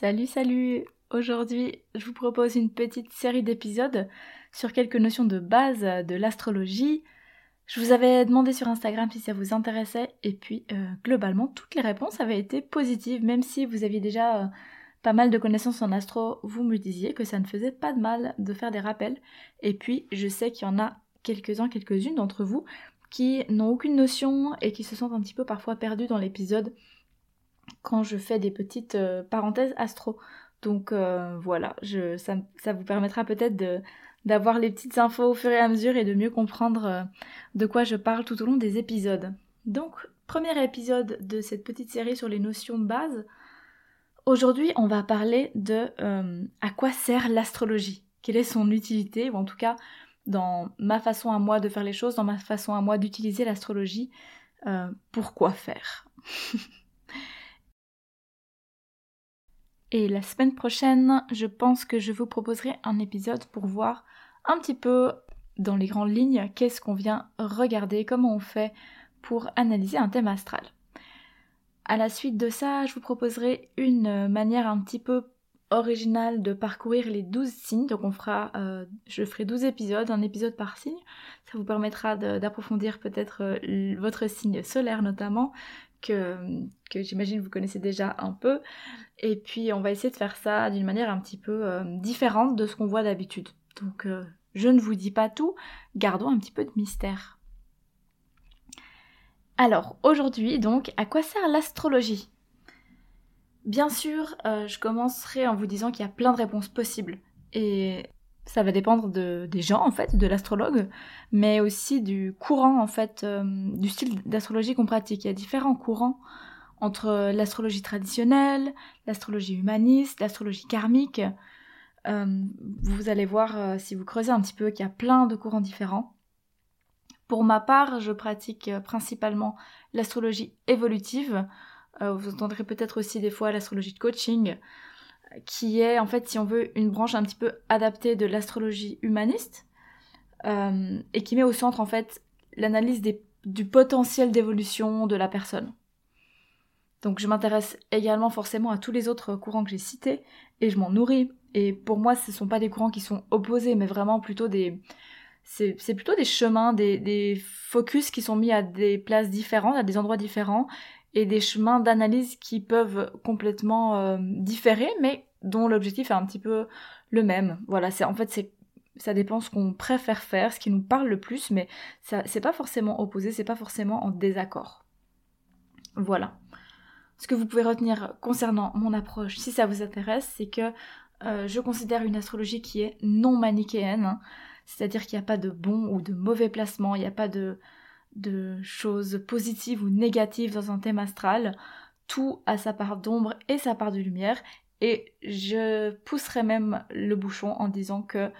Salut, salut Aujourd'hui, je vous propose une petite série d'épisodes sur quelques notions de base de l'astrologie. Je vous avais demandé sur Instagram si ça vous intéressait et puis euh, globalement toutes les réponses avaient été positives, même si vous aviez déjà euh, pas mal de connaissances en astro, vous me disiez que ça ne faisait pas de mal de faire des rappels. Et puis je sais qu'il y en a quelques-uns, quelques-unes d'entre vous qui n'ont aucune notion et qui se sentent un petit peu parfois perdus dans l'épisode quand je fais des petites euh, parenthèses astro. Donc euh, voilà, ça, vous permettra peut-être d'avoir les petites infos au fur et à mesure et de mieux comprendre euh, de quoi je parle tout au long des épisodes. Donc, premier épisode de cette petite série sur les notions de base. Aujourd'hui, on va parler de à quoi sert l'astrologie, quelle est son utilité, ou en tout cas dans ma façon à moi de faire les choses, dans ma façon à moi d'utiliser l'astrologie, pourquoi faire? Et la semaine prochaine, je pense que je vous proposerai un épisode pour voir un petit peu dans les grandes lignes qu'est-ce qu'on vient regarder, comment on fait pour analyser un thème astral. À la suite de ça, je vous proposerai une manière un petit peu originale de parcourir les 12 signes. Donc on fera, euh, je ferai 12 épisodes, un épisode par signe. Ça vous permettra d'approfondir peut-être euh, votre signe solaire notamment, que, j'imagine vous connaissez déjà un peu. Et puis on va essayer de faire ça d'une manière un petit peu euh, différente de ce qu'on voit d'habitude. Donc euh, je ne vous dis pas tout, gardons un petit peu de mystère. Alors aujourd'hui donc, à quoi sert l'astrologie? Bien sûr, euh, je commencerai en vous disant qu'il y a plein de réponses possibles. Et ça va dépendre de, des gens en fait, de l'astrologue, mais aussi du courant en fait, euh, du style d'astrologie qu'on pratique. Il y a différents courants entre l'astrologie traditionnelle, l'astrologie humaniste, l'astrologie karmique. Euh, vous allez voir euh, si vous creusez un petit peu qu'il y a plein de courants différents. Pour ma part, je pratique principalement l'astrologie évolutive. vous entendrez peut-être aussi des fois l'astrologie de coaching qui est en fait, si on veut, une branche un petit peu adaptée de l'astrologie humaniste euh, et qui met au centre en fait l'analyse du potentiel d'évolution de la personne. Donc je m'intéresse également forcément à tous les autres courants que j'ai cités et je m'en nourris. Et pour moi, ce ne sont pas des courants qui sont opposés, mais vraiment plutôt des... C'est plutôt des chemins, des, des focus qui sont mis à des places différentes, à des endroits différents, et des chemins d'analyse qui peuvent complètement euh, différer, mais dont l'objectif est un petit peu le même. Voilà, c'est en fait c'est ça dépend ce qu'on préfère faire, ce qui nous parle le plus, mais ça c'est pas forcément opposé, c'est pas forcément en désaccord. Voilà. Ce que vous pouvez retenir concernant mon approche, si ça vous intéresse, c'est que euh, je considère une astrologie qui est non manichéenne, hein. c'est-à-dire qu'il n'y a pas de bon ou de mauvais placement, il n'y a pas de de choses positives ou négatives dans un thème astral. Tout a sa part d'ombre et sa part de lumière. Et je pousserai même le bouchon en disant que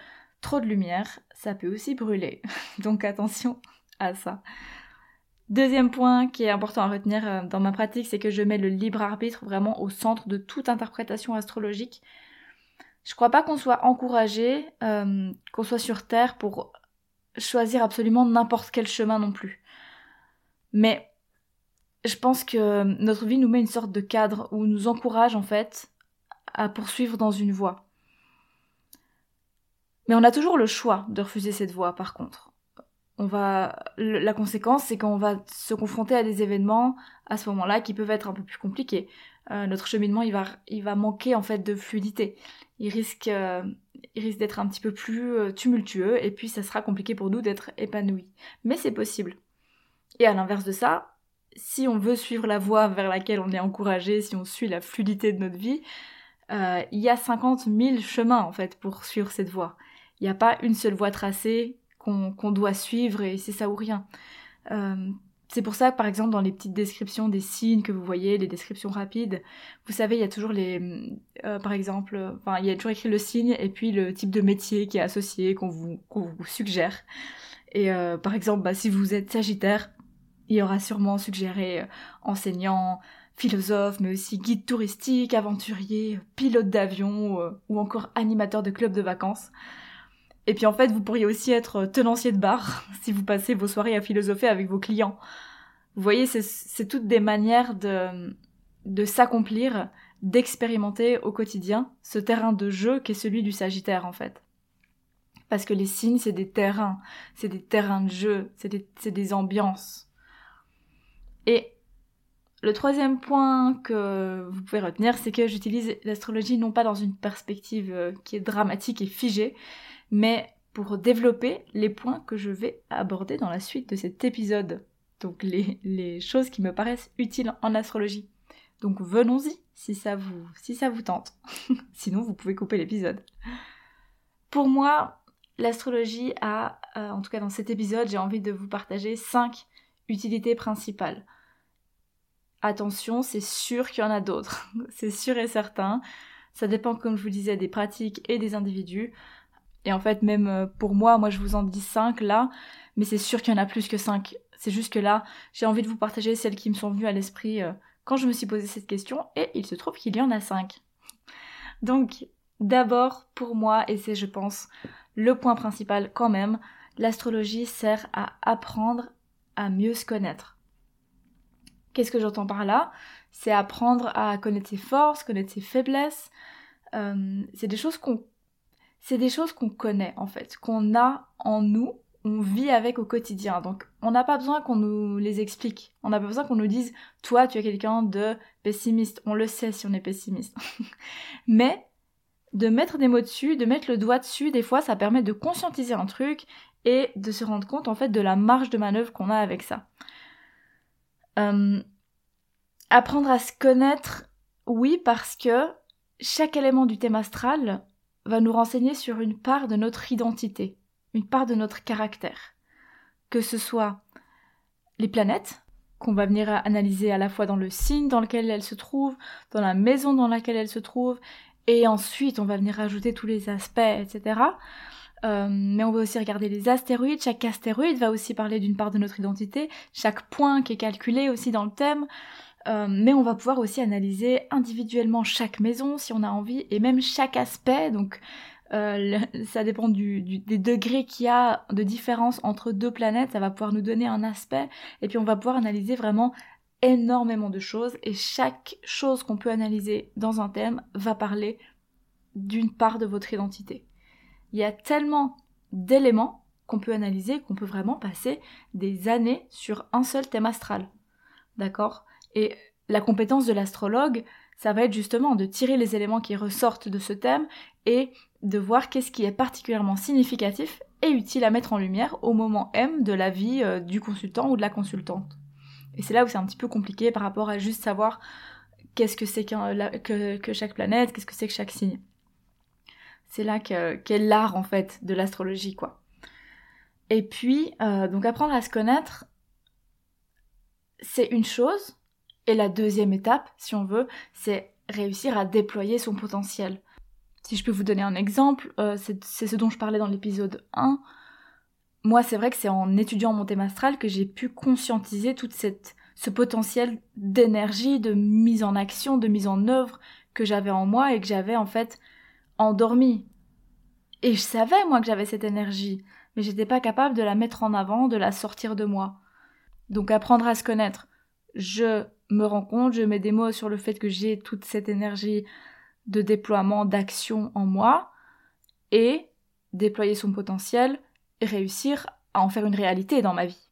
trop de lumière, ça peut aussi brûler. Donc attention à ça. Deuxième point qui est important à retenir euh, dans ma pratique, c'est que je mets le libre arbitre vraiment au centre de toute interprétation astrologique. Je crois pas qu'on soit encouragé, euh, qu'on soit sur Terre pour choisir absolument n'importe quel chemin non plus. Mais je pense que notre vie nous met une sorte de cadre où nous encourage en fait à poursuivre dans une voie. Mais on a toujours le choix de refuser cette voie par contre. On va la conséquence c'est qu'on va se confronter à des événements à ce moment-là qui peuvent être un peu plus compliqués. Euh, notre cheminement il va il va manquer en fait de fluidité. Il risque euh, il risque d'être un petit peu plus euh, tumultueux et puis ça sera compliqué pour nous d'être épanouis. Mais c'est possible. Et à l'inverse de ça, si on veut suivre la voie vers laquelle on est encouragé, si on suit la fluidité de notre vie, euh, il y a 50 000 chemins en fait pour suivre cette voie. Il n'y a pas une seule voie tracée qu'on doit suivre et c'est ça ou rien. Euh, C'est pour ça, par exemple, dans les petites descriptions des signes que vous voyez, les descriptions rapides, vous savez, il y a toujours les, euh, par exemple, enfin, il y a toujours écrit le signe et puis le type de métier qui est associé, qu'on vous, vous, suggère. Et euh, par exemple, bah, si vous êtes Sagittaire, il y aura sûrement suggéré euh, enseignant, philosophe, mais aussi guide touristique, aventurier, pilote d'avion ou encore animateur de club de vacances. Et puis en fait, vous pourriez aussi être tenancier de bar si vous passez vos soirées à philosopher avec vos clients. Vous voyez, c'est toutes des manières de, s'accomplir, d'expérimenter au quotidien ce terrain de jeu qui est celui du Sagittaire en fait. Parce que les signes, c'est des terrains, c'est des terrains de jeu, c'est des, des ambiances. Et le troisième point que vous pouvez retenir, c'est que j'utilise l'astrologie non pas dans une perspective euh, qui est dramatique et figée, mais pour développer les points que je vais aborder dans la suite de cet épisode. Donc les, choses qui me paraissent utiles en astrologie. Donc venons-y si ça vous, tente. Sinon, vous pouvez couper l'épisode. Pour moi, l'astrologie a, euh, en tout cas dans cet épisode, j'ai envie de vous partager 5 utilités principales. Attention, c'est sûr qu'il y en a d'autres. c'est sûr et certain. Ça dépend, comme je vous disais, des pratiques et des individus. Et en fait, même euh, pour moi, moi je vous en dis 5 là, mais c'est sûr qu'il y en a plus que 5. C'est juste que là, j'ai envie de vous partager celles qui me sont venues à l'esprit euh, quand je me suis posé cette question, et il se trouve qu'il y en a 5. Donc, d'abord, pour moi, et c'est je pense le point principal quand même, l'astrologie sert à apprendre à mieux se connaître. Qu'est-ce que j'entends par là? C'est apprendre à connaître ses forces, connaître ses faiblesses. Euh, c'est des choses qu'on c'est des choses qu'on connaît en fait, qu'on a en nous, on vit avec au quotidien. Donc on n'a pas besoin qu'on nous les explique. On n'a pas besoin qu'on nous dise toi tu es quelqu'un de pessimiste. On le sait si on est pessimiste. Mais de mettre des mots dessus, de mettre le doigt dessus, des fois ça permet de conscientiser un truc et de se rendre compte en fait de la marge de manœuvre qu'on a avec ça. Euh, apprendre à se connaître, oui, parce que chaque élément du thème astral va nous renseigner sur une part de notre identité, une part de notre caractère. Que ce soit les planètes, qu'on va venir analyser à la fois dans le signe dans lequel elles se trouvent, dans la maison dans laquelle elles se trouvent, et ensuite on va venir ajouter tous les aspects, etc. Euh, mais on va aussi regarder les astéroïdes. Chaque astéroïde va aussi parler d'une part de notre identité. Chaque point qui est calculé aussi dans le thème. Euh, mais on va pouvoir aussi analyser individuellement chaque maison si on a envie et même chaque aspect. Donc euh, ça dépend du, des degrés qu'il y a de différence entre deux planètes. Ça va pouvoir nous donner un aspect et puis on va pouvoir analyser vraiment énormément de choses et chaque chose qu'on peut analyser dans un thème va parler d'une part de votre identité. Il y a tellement d'éléments qu'on peut analyser qu'on peut vraiment passer des années sur un seul thème astral. D'accord? Et la compétence de l'astrologue, ça va être justement de tirer les éléments qui ressortent de ce thème et de voir qu'est-ce qui est particulièrement significatif et utile à mettre en lumière au moment M de la vie euh, du consultant ou de la consultante. Et c'est là où c'est un petit peu compliqué par rapport à juste savoir qu'est-ce que c'est que, chaque planète, qu'est-ce que c'est que chaque signe. C'est là qu'est l'art en fait de l'astrologie quoi. Et puis, euh, donc apprendre à se connaître, c'est une chose, et la deuxième étape, si on veut, c'est réussir à déployer son potentiel. Si je peux vous donner un exemple, euh, c'est ce dont je parlais dans l'épisode 1. Moi, c'est vrai que c'est en étudiant mon thème astral que j'ai pu conscientiser cette ce potentiel d'énergie, de mise en action, de mise en œuvre que j'avais en moi et que j'avais en fait endormi. Et je savais moi que j'avais cette énergie, mais j'étais pas capable de la mettre en avant, de la sortir de moi. Donc apprendre à se connaître. Je me rends compte, je mets des mots sur le fait que j'ai toute cette énergie de déploiement, d'action en moi, et déployer son potentiel et réussir à en faire une réalité dans ma vie.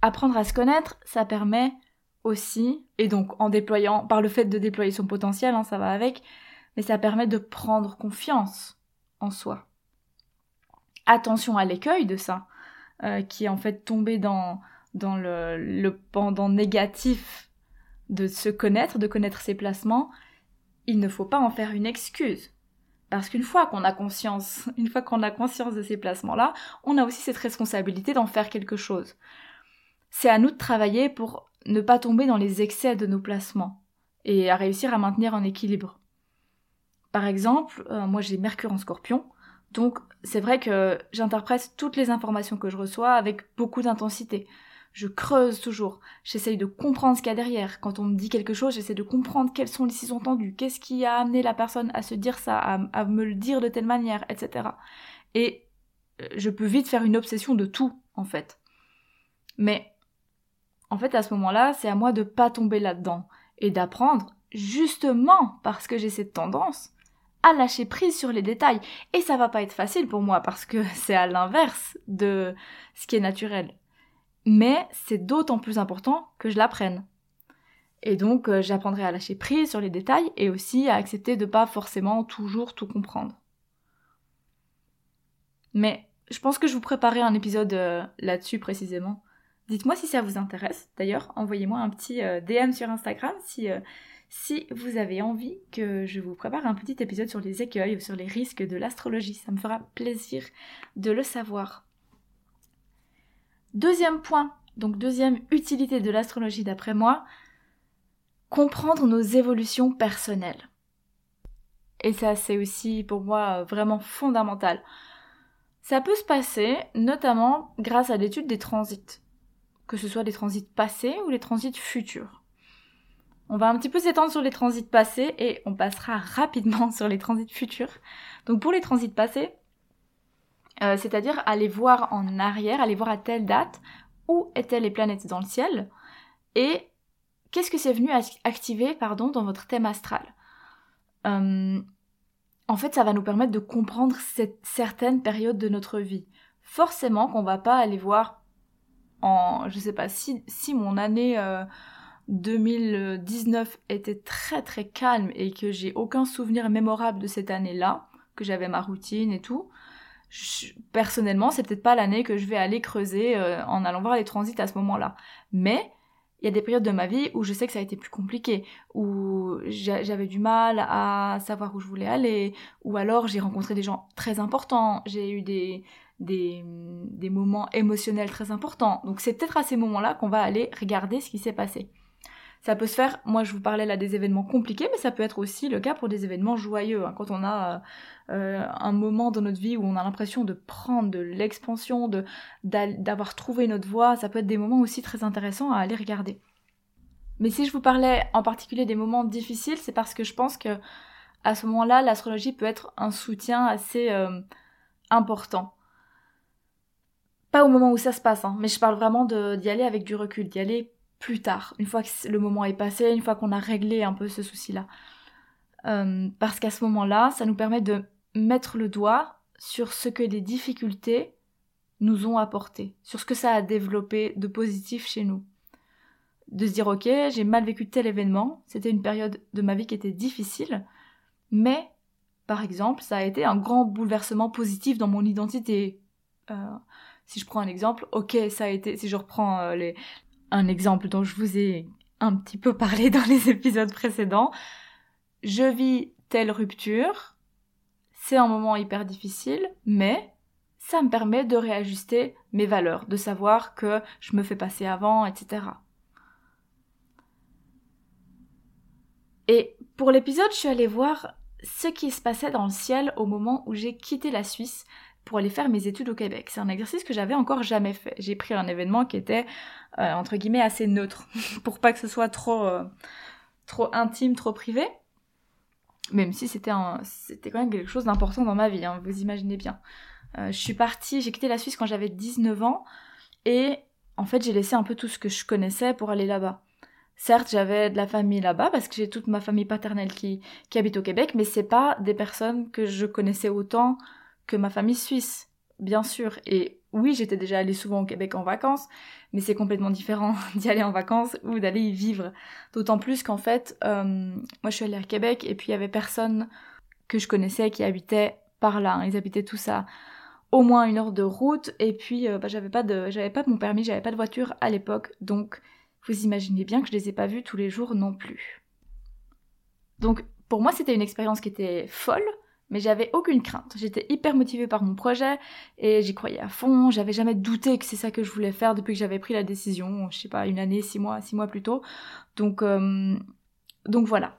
Apprendre à se connaître, ça permet aussi, et donc en déployant, par le fait de déployer son potentiel, hein, ça va avec, mais ça permet de prendre confiance en soi. Attention à l'écueil de ça, euh, qui est en fait tombé dans, dans le, pendant négatif de se connaître, de connaître ses placements, il ne faut pas en faire une excuse. Parce qu'une fois qu'on a conscience, une fois qu'on a conscience de ces placements-là, on a aussi cette responsabilité d'en faire quelque chose. c'est à nous de travailler pour ne pas tomber dans les excès de nos placements et à réussir à maintenir un équilibre. Par exemple, euh, moi j'ai Mercure en scorpion, donc c'est vrai que j'interprète toutes les informations que je reçois avec beaucoup d'intensité. Je creuse toujours, j'essaye de comprendre ce qu'il y a derrière. Quand on me dit quelque chose, j'essaie de comprendre quels sont les six entendus, qu'est-ce qui a amené la personne à se dire ça, à, à me le dire de telle manière, etc. Et euh, je peux vite faire une obsession de tout, en fait. Mais en fait, à ce moment-là, c'est à moi de pas tomber là-dedans et d'apprendre, justement parce que j'ai cette tendance, à lâcher prise sur les détails. Et ça va pas être facile pour moi parce que c'est à l'inverse de ce qui est naturel. Mais c'est d'autant plus important que je l'apprenne. Et donc euh, j'apprendrai à lâcher prise sur les détails et aussi à accepter de pas forcément toujours tout comprendre. Mais je pense que je vous préparais un épisode euh, là-dessus précisément. Dites-moi si ça vous intéresse. D'ailleurs, envoyez-moi un petit euh, DM sur Instagram si si vous avez envie que je vous prépare un petit épisode sur les écueils ou sur les risques de l'astrologie. Ça me fera plaisir de le savoir. Deuxième point, donc deuxième utilité de l'astrologie d'après moi, comprendre nos évolutions personnelles. Et ça, c'est aussi pour moi vraiment fondamental. Ça peut se passer notamment grâce à l'étude des transits, que ce soit des transits passés ou les transits futurs. On va un petit peu s'étendre sur les transits passés et on passera rapidement sur les transits futurs. Donc pour les transits passés, euh, c'est-à-dire aller voir en arrière, aller voir à telle date où étaient les planètes dans le ciel et qu'est-ce que c'est venu activer pardon, dans votre thème astral. Euh, en fait, ça va nous permettre de comprendre cette certaine période de notre vie. Forcément qu'on va pas aller voir en, je sais pas, si, si mon année euh, 2019 était très très calme et que j'ai aucun souvenir mémorable de cette année-là, que j'avais ma routine et tout, personnellement, c'est peut-être pas l'année que je vais aller creuser euh, en allant voir les transits à ce moment-là. Mais il y a des périodes de ma vie où je sais que ça a été plus compliqué, où j'avais du mal à savoir où je voulais aller, ou alors j'ai rencontré des gens très importants, j'ai eu des, des, des moments émotionnels très importants. Donc c'est peut-être à ces moments-là qu'on va aller regarder ce qui s'est passé. Ça peut se faire, moi je vous parlais là des événements compliqués, mais ça peut être aussi le cas pour des événements joyeux. Hein. quand on a euh, un moment dans notre vie où on a l'impression de prendre de l'expansion, d'avoir trouvé notre voie, ça peut être des moments aussi très intéressants à aller regarder. Mais si je vous parlais en particulier des moments difficiles, c'est parce que je pense que à ce moment-là, l'astrologie peut être un soutien assez euh, important. Pas au moment où ça se passe, hein, mais je parle vraiment d'y aller avec du recul, d'y aller plus tard, une fois que le moment est passé, une fois qu'on a réglé un peu ce souci-là. Euh, parce qu'à ce moment-là, ça nous permet de mettre le doigt sur ce que les difficultés nous ont apporté, sur ce que ça a développé de positif chez nous. De se dire, ok, j'ai mal vécu tel événement, c'était une période de ma vie qui était difficile, mais, par exemple, ça a été un grand bouleversement positif dans mon identité. Euh, si je prends un exemple, ok, ça a été, si je reprends euh, les, un exemple dont je vous ai un petit peu parlé dans les épisodes précédents. Je vis telle rupture, c'est un moment hyper difficile, mais ça me permet de réajuster mes valeurs, de savoir que je me fais passer avant, etc. Et pour l'épisode, je suis allée voir ce qui se passait dans le ciel au moment où j'ai quitté la Suisse pour aller faire mes études au Québec. C'est un exercice que j'avais encore jamais fait. J'ai pris un événement qui était euh, entre guillemets assez neutre pour pas que ce soit trop euh, trop intime, trop privé. Même si c'était c'était quand même quelque chose d'important dans ma vie, hein, vous imaginez bien. Euh, je suis partie, j'ai quitté la Suisse quand j'avais 19 ans et en fait j'ai laissé un peu tout ce que je connaissais pour aller là-bas. Certes, j'avais de la famille là-bas parce que j'ai toute ma famille paternelle qui, qui habite au Québec, mais c'est pas des personnes que je connaissais autant que ma famille suisse, bien sûr. Et oui, j'étais déjà allée souvent au Québec en vacances, mais c'est complètement différent d'y aller en vacances ou d'aller y vivre. D'autant plus qu'en fait, euh, moi je suis allée à Québec et puis il y avait personne que je connaissais qui habitait par là. Hein. Ils habitaient tous à au moins une heure de route et puis euh, bah, j'avais pas de j'avais pas mon permis, j'avais pas de voiture à l'époque, donc vous imaginez bien que je les ai pas vus tous les jours non plus. Donc pour moi c'était une expérience qui était folle, mais j'avais aucune crainte. J'étais hyper motivée par mon projet et j'y croyais à fond. J'avais jamais douté que c'est ça que je voulais faire depuis que j'avais pris la décision, je sais pas, une année, six mois, six mois plus tôt. Donc, euh, donc voilà.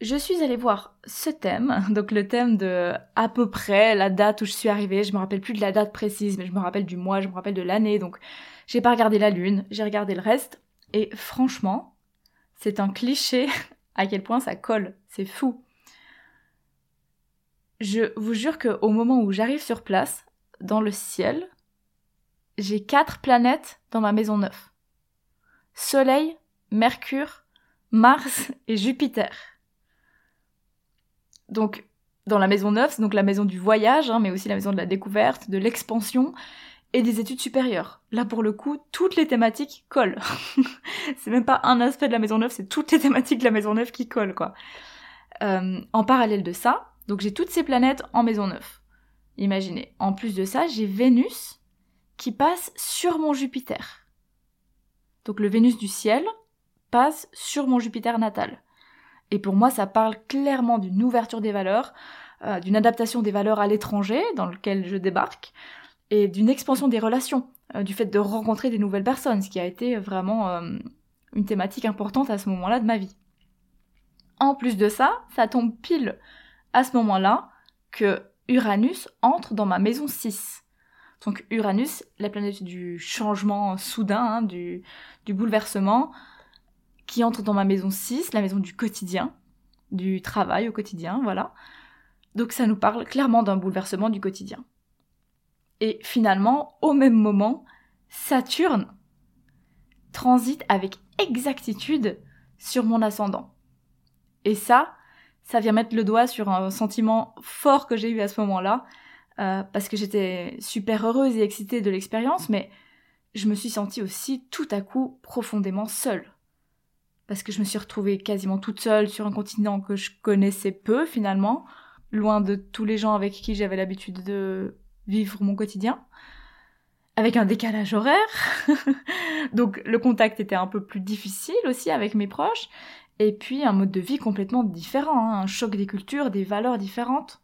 Je suis allée voir ce thème, donc le thème de à peu près la date où je suis arrivée. Je me rappelle plus de la date précise, mais je me rappelle du mois, je me rappelle de l'année. Donc j'ai pas regardé la lune, j'ai regardé le reste. Et franchement, c'est un cliché à quel point ça colle. C'est fou. Je vous jure qu'au moment où j'arrive sur place, dans le ciel, j'ai quatre planètes dans ma maison neuve. Soleil, Mercure, Mars et Jupiter. Donc, dans la maison neuve, c'est donc la maison du voyage, hein, mais aussi la maison de la découverte, de l'expansion et des études supérieures. Là, pour le coup, toutes les thématiques collent. c'est même pas un aspect de la maison neuve, c'est toutes les thématiques de la maison neuve qui collent, quoi. Euh, en parallèle de ça, donc j'ai toutes ces planètes en maison neuve. Imaginez. En plus de ça, j'ai Vénus qui passe sur mon Jupiter. Donc le Vénus du ciel passe sur mon Jupiter natal. Et pour moi, ça parle clairement d'une ouverture des valeurs, euh, d'une adaptation des valeurs à l'étranger dans lequel je débarque, et d'une expansion des relations, euh, du fait de rencontrer des nouvelles personnes, ce qui a été vraiment euh, une thématique importante à ce moment-là de ma vie. En plus de ça, ça tombe pile à ce moment-là que Uranus entre dans ma maison 6. Donc Uranus, la planète du changement soudain, hein, du, du bouleversement, qui entre dans ma maison 6, la maison du quotidien, du travail au quotidien, voilà. Donc ça nous parle clairement d'un bouleversement du quotidien. Et finalement, au même moment, Saturne transite avec exactitude sur mon ascendant. Et ça, ça vient mettre le doigt sur un sentiment fort que j'ai eu à ce moment-là, euh, parce que j'étais super heureuse et excitée de l'expérience, mais je me suis sentie aussi tout à coup profondément seule. Parce que je me suis retrouvée quasiment toute seule sur un continent que je connaissais peu finalement, loin de tous les gens avec qui j'avais l'habitude de vivre mon quotidien, avec un décalage horaire. Donc le contact était un peu plus difficile aussi avec mes proches, et puis un mode de vie complètement différent, hein, un choc des cultures, des valeurs différentes.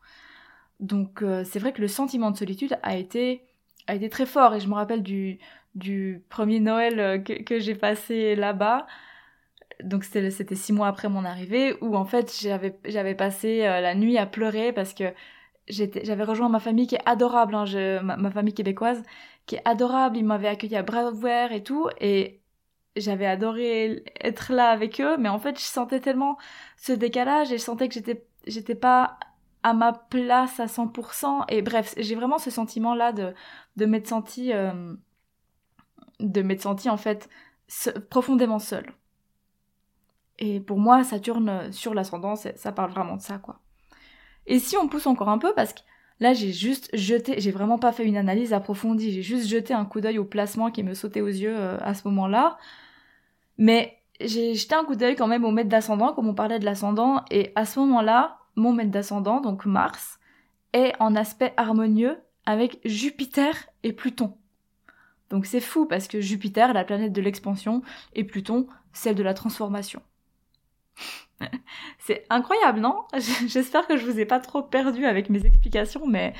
Donc euh, c'est vrai que le sentiment de solitude a été, a été très fort et je me rappelle du, du premier Noël euh, que, j'ai passé là-bas. Donc c'était six mois après mon arrivée où en fait j'avais passé euh, la nuit à pleurer parce que j'avais rejoint ma famille qui est adorable, hein, ma, famille québécoise qui est adorable. Ils m'avaient accueilli à bras ouverts et tout et j'avais adoré être là avec eux, mais en fait, je sentais tellement ce décalage et je sentais que j'étais, j'étais pas à ma place à 100%. Et bref, j'ai vraiment ce sentiment-là de, de m'être sentie, euh, de m'être sentie en fait profondément seule. Et pour moi, Saturne sur l'ascendant, ça parle vraiment de ça, quoi. Et si on pousse encore un peu, parce que là, j'ai juste jeté, j'ai vraiment pas fait une analyse approfondie, j'ai juste jeté un coup d'œil au placement qui me sautait aux yeux euh, à ce moment-là. Mais j'ai jeté un coup d'œil quand même au maître d'ascendant, comme on parlait de l'ascendant, et à ce moment-là, mon maître d'ascendant, donc Mars, est en aspect harmonieux avec Jupiter et Pluton. Donc c'est fou parce que Jupiter, la planète de l'expansion, et Pluton, celle de la transformation. c'est incroyable, non? J'espère que je vous ai pas trop perdu avec mes explications, mais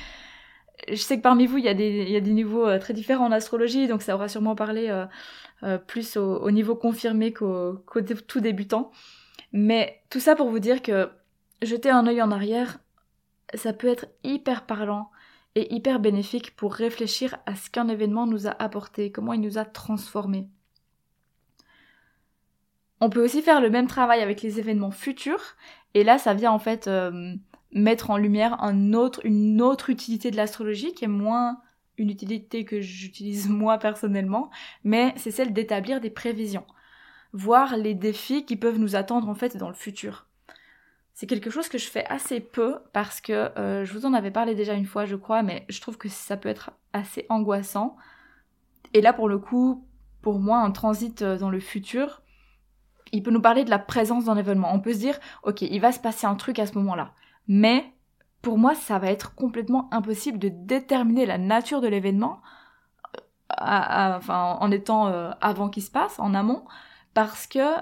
je sais que parmi vous, il y a des, niveaux euh, très différents en astrologie, donc ça aura sûrement parlé euh, euh, plus au, niveau confirmé qu'au tout débutant. Mais tout ça pour vous dire que jeter un œil en arrière, ça peut être hyper parlant et hyper bénéfique pour réfléchir à ce qu'un événement nous a apporté, comment il nous a transformés. On peut aussi faire le même travail avec les événements futurs, et là ça vient en fait mettre en lumière une autre utilité de l'astrologie qui est moins une utilité que j'utilise moi personnellement, mais c'est celle d'établir des prévisions, voir les défis qui peuvent nous attendre en fait dans le futur. C'est quelque chose que je fais assez peu parce que euh, je vous en avais parlé déjà une fois, je crois, mais je trouve que ça peut être assez angoissant. Et là, pour le coup, pour moi, un transit euh, dans le futur, il peut nous parler de la présence d'un événement. On peut se dire, ok, il va se passer un truc à ce moment-là. Mais pour moi, ça va être complètement impossible de déterminer la nature de l'événement euh, en étant euh, avant qu'il se passe, en amont, parce que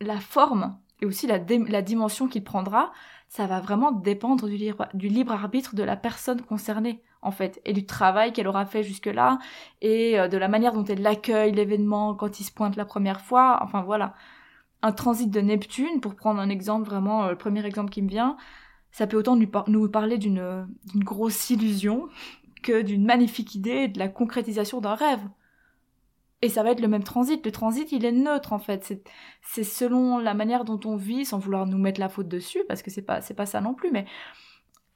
la forme et aussi la, dimension qu'il prendra, ça va vraiment dépendre du libre, du libre arbitre de la personne concernée, en fait, et du travail qu'elle aura fait jusque-là, et euh, de la manière dont elle accueille l'événement quand il se pointe la première fois, enfin voilà. Un transit de Neptune, pour prendre un exemple vraiment, le premier exemple qui me vient, ça peut autant nous, parler d'une grosse illusion que d'une magnifique idée, de la concrétisation d'un rêve. Et ça va être le même transit. Le transit, il est neutre en fait. C'est selon la manière dont on vit, sans vouloir nous mettre la faute dessus, parce que c'est pas pas ça non plus. Mais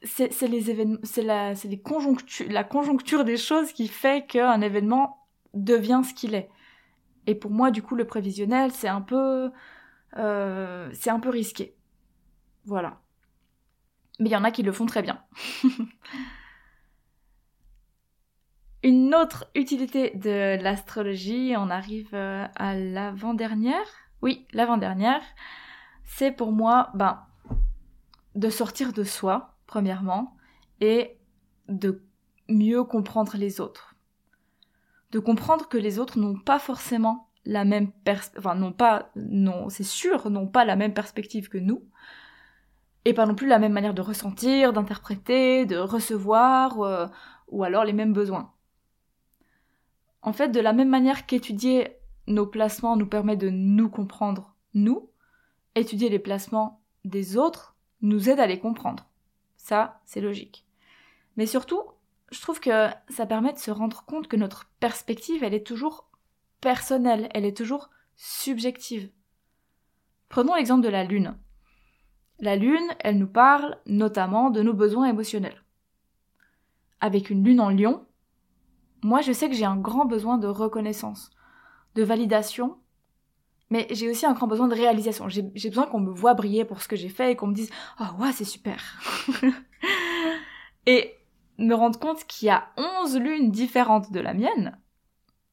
c'est les événements, c'est la les conjonctures, la conjoncture des choses qui fait qu'un événement devient ce qu'il est. Et pour moi, du coup, le prévisionnel, c'est un peu euh, c'est un peu risqué. Voilà. Mais il y en a qui le font très bien. Une autre utilité de l'astrologie, on arrive euh, à l'avant-dernière. Oui, l'avant-dernière. C'est pour moi, ben, de sortir de soi, premièrement, et de mieux comprendre les autres. De comprendre que les autres n'ont pas forcément la même perspective, enfin, non pas, non, c'est sûr, n'ont pas la même perspective que nous, et pas non plus la même manière de ressentir, d'interpréter, de recevoir, euh, ou alors les mêmes besoins. En fait, de la même manière qu'étudier nos placements nous permet de nous comprendre, nous, étudier les placements des autres nous aide à les comprendre. Ça, c'est logique. Mais surtout, je trouve que ça permet de se rendre compte que notre perspective, elle est toujours personnelle, elle est toujours subjective. Prenons l'exemple de la Lune. La Lune, elle nous parle notamment de nos besoins émotionnels. Avec une Lune en Lion, moi, je sais que j'ai un grand besoin de reconnaissance, de validation, mais j'ai aussi un grand besoin de réalisation. J'ai besoin qu'on me voit briller pour ce que j'ai fait et qu'on me dise Oh, ouais, c'est super Et me rendre compte qu'il y a 11 lunes différentes de la mienne.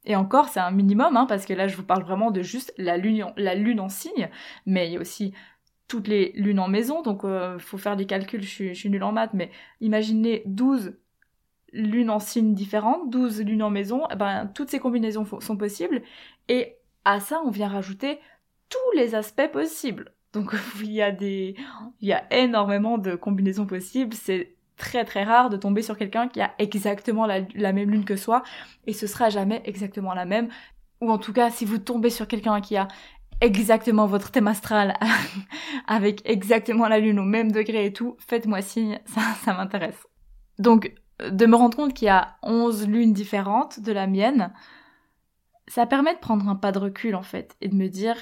Et encore, c'est un minimum, hein, parce que là, je vous parle vraiment de juste la lune, la lune en signe, mais il y a aussi toutes les lunes en maison, donc euh, faut faire des calculs, je suis, nulle en maths, mais imaginez 12 lunes en signes différentes, 12 lunes en maison, eh ben, toutes ces combinaisons sont possibles. Et à ça, on vient rajouter tous les aspects possibles. Donc il y a des, il y a énormément de combinaisons possibles. C'est très très rare de tomber sur quelqu'un qui a exactement la, même lune que soi, et ce sera jamais exactement la même. Ou en tout cas, si vous tombez sur quelqu'un qui a exactement votre thème astral, avec exactement la lune au même degré et tout, faites-moi signe, ça, m'intéresse. Donc, de me rendre compte qu'il y a 11 lunes différentes de la mienne, ça permet de prendre un pas de recul en fait et de me dire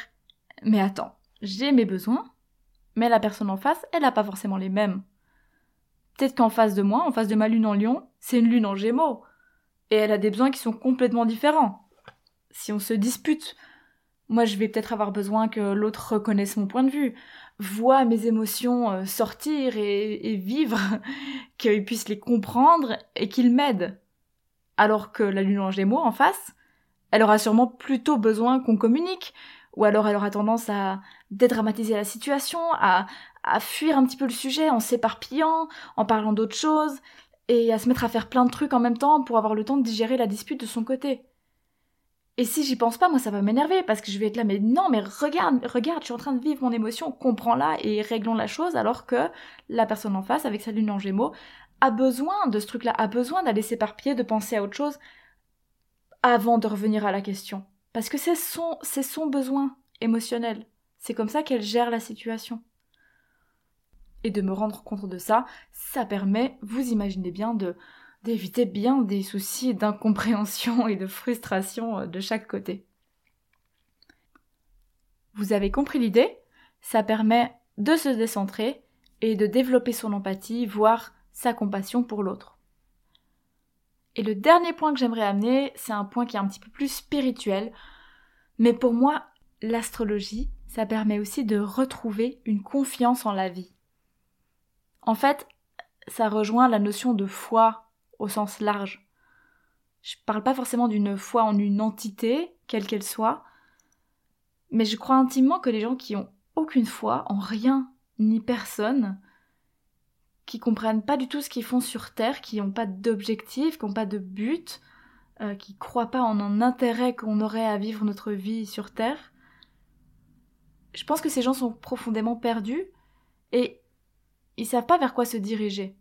mais attends, j'ai mes besoins, mais la personne en face, elle n'a pas forcément les mêmes. Peut-être qu'en face de moi, en face de ma lune en lion, c'est une lune en gémeaux, et elle a des besoins qui sont complètement différents. Si on se dispute, moi je vais peut-être avoir besoin que l'autre reconnaisse mon point de vue, voit mes émotions euh, sortir et, vivre, qu'il puisse les comprendre et qu'il m'aide. Alors que la lune en gémeaux en face, elle aura sûrement plutôt besoin qu'on communique, ou alors elle aura tendance à dédramatiser la situation, à, à fuir un petit peu le sujet en s'éparpillant, en parlant d'autres choses, et à se mettre à faire plein de trucs en même temps pour avoir le temps de digérer la dispute de son côté. Et si j'y pense pas, moi ça va m'énerver parce que je vais être là, mais non, mais regarde, regarde, je suis en train de vivre mon émotion, comprends-la et réglons la chose alors que la personne en face, avec sa lune en gémeaux, a besoin de ce truc-là, a besoin d'aller s'éparpiller, de penser à autre chose avant de revenir à la question. Parce que c'est son, c'est son besoin émotionnel. C'est comme ça qu'elle gère la situation. Et de me rendre compte de ça, ça permet, vous imaginez bien, de, d'éviter bien des soucis d'incompréhension et de frustration euh, de chaque côté. Vous avez compris l'idée? Ça permet de se décentrer et de développer son empathie, voire sa compassion pour l'autre. Et le dernier point que j'aimerais amener, c'est un point qui est un petit peu plus spirituel, mais pour moi, l'astrologie, ça permet aussi de retrouver une confiance en la vie. En fait, ça rejoint la notion de foi au sens large. Je parle pas forcément d'une foi en une entité, quelle qu'elle soit, mais je crois intimement que les gens qui ont aucune foi en rien ni personne, qui comprennent pas du tout ce qu'ils font sur Terre, qui n'ont pas d'objectif, qui n'ont pas de but, euh, qui croient pas en un intérêt qu'on aurait à vivre notre vie sur Terre, je pense que ces gens sont profondément perdus et ils savent pas vers quoi se diriger.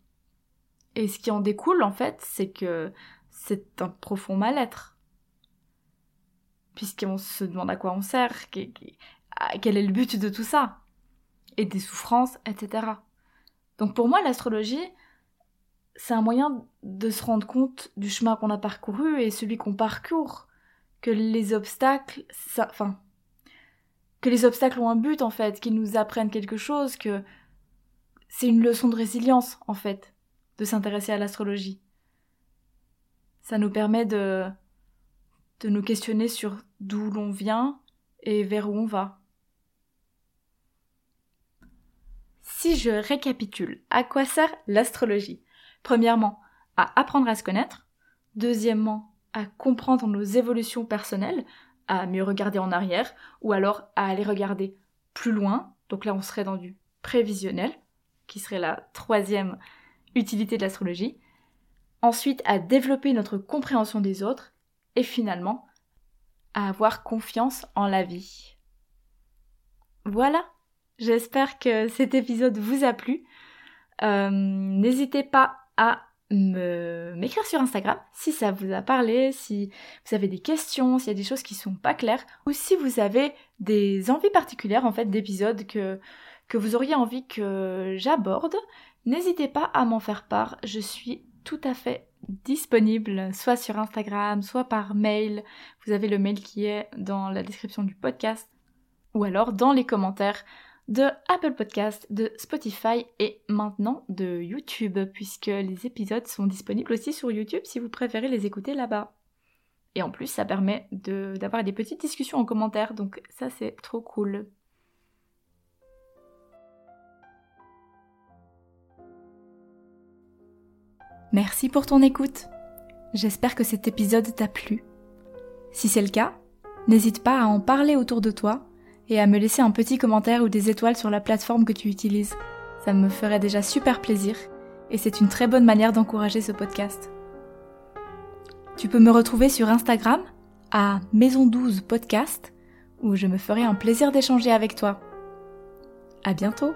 Et ce qui en découle, en fait, c'est que c'est un profond mal-être. Puisqu'on se demande à quoi on sert, quel est le but de tout ça, et des souffrances, etc. Donc pour moi, l'astrologie, c'est un moyen de se rendre compte du chemin qu'on a parcouru et celui qu'on parcourt, que les obstacles, enfin, que les obstacles ont un but en fait, qu'ils nous apprennent quelque chose, que c'est une leçon de résilience en fait, de s'intéresser à l'astrologie. Ça nous permet de, de nous questionner sur d'où l'on vient et vers où on va. Si je récapitule, à quoi sert l'astrologie? Premièrement, à apprendre à se connaître. Deuxièmement, à comprendre nos évolutions personnelles, à mieux regarder en arrière, ou alors à aller regarder plus loin. Donc là, on serait dans du prévisionnel, qui serait la troisième utilité de l'astrologie. Ensuite, à développer notre compréhension des autres. Et finalement, à avoir confiance en la vie. Voilà, j'espère que cet épisode vous a plu. Euh, n'hésitez pas à m'écrire sur Instagram si ça vous a parlé, si vous avez des questions, s'il y a des choses qui sont pas claires, ou si vous avez des envies particulières en fait d'épisodes que vous auriez envie que j'aborde, n'hésitez pas à m'en faire part. Je suis tout à fait disponible, soit sur Instagram, soit par mail. Vous avez le mail qui est dans la description du podcast, ou alors dans les commentaires de Apple Podcast, de Spotify et maintenant de YouTube, puisque les épisodes sont disponibles aussi sur YouTube si vous préférez les écouter là-bas. Et en plus, ça permet d'avoir des petites discussions en commentaire, donc ça c'est trop cool. Merci pour ton écoute. J'espère que cet épisode t'a plu. Si c'est le cas, n'hésite pas à en parler autour de toi et à me laisser un petit commentaire ou des étoiles sur la plateforme que tu utilises. Ça me ferait déjà super plaisir et c'est une très bonne manière d'encourager ce podcast. Tu peux me retrouver sur Instagram à Maison 12 Podcast où je me ferai un plaisir d'échanger avec toi. À bientôt!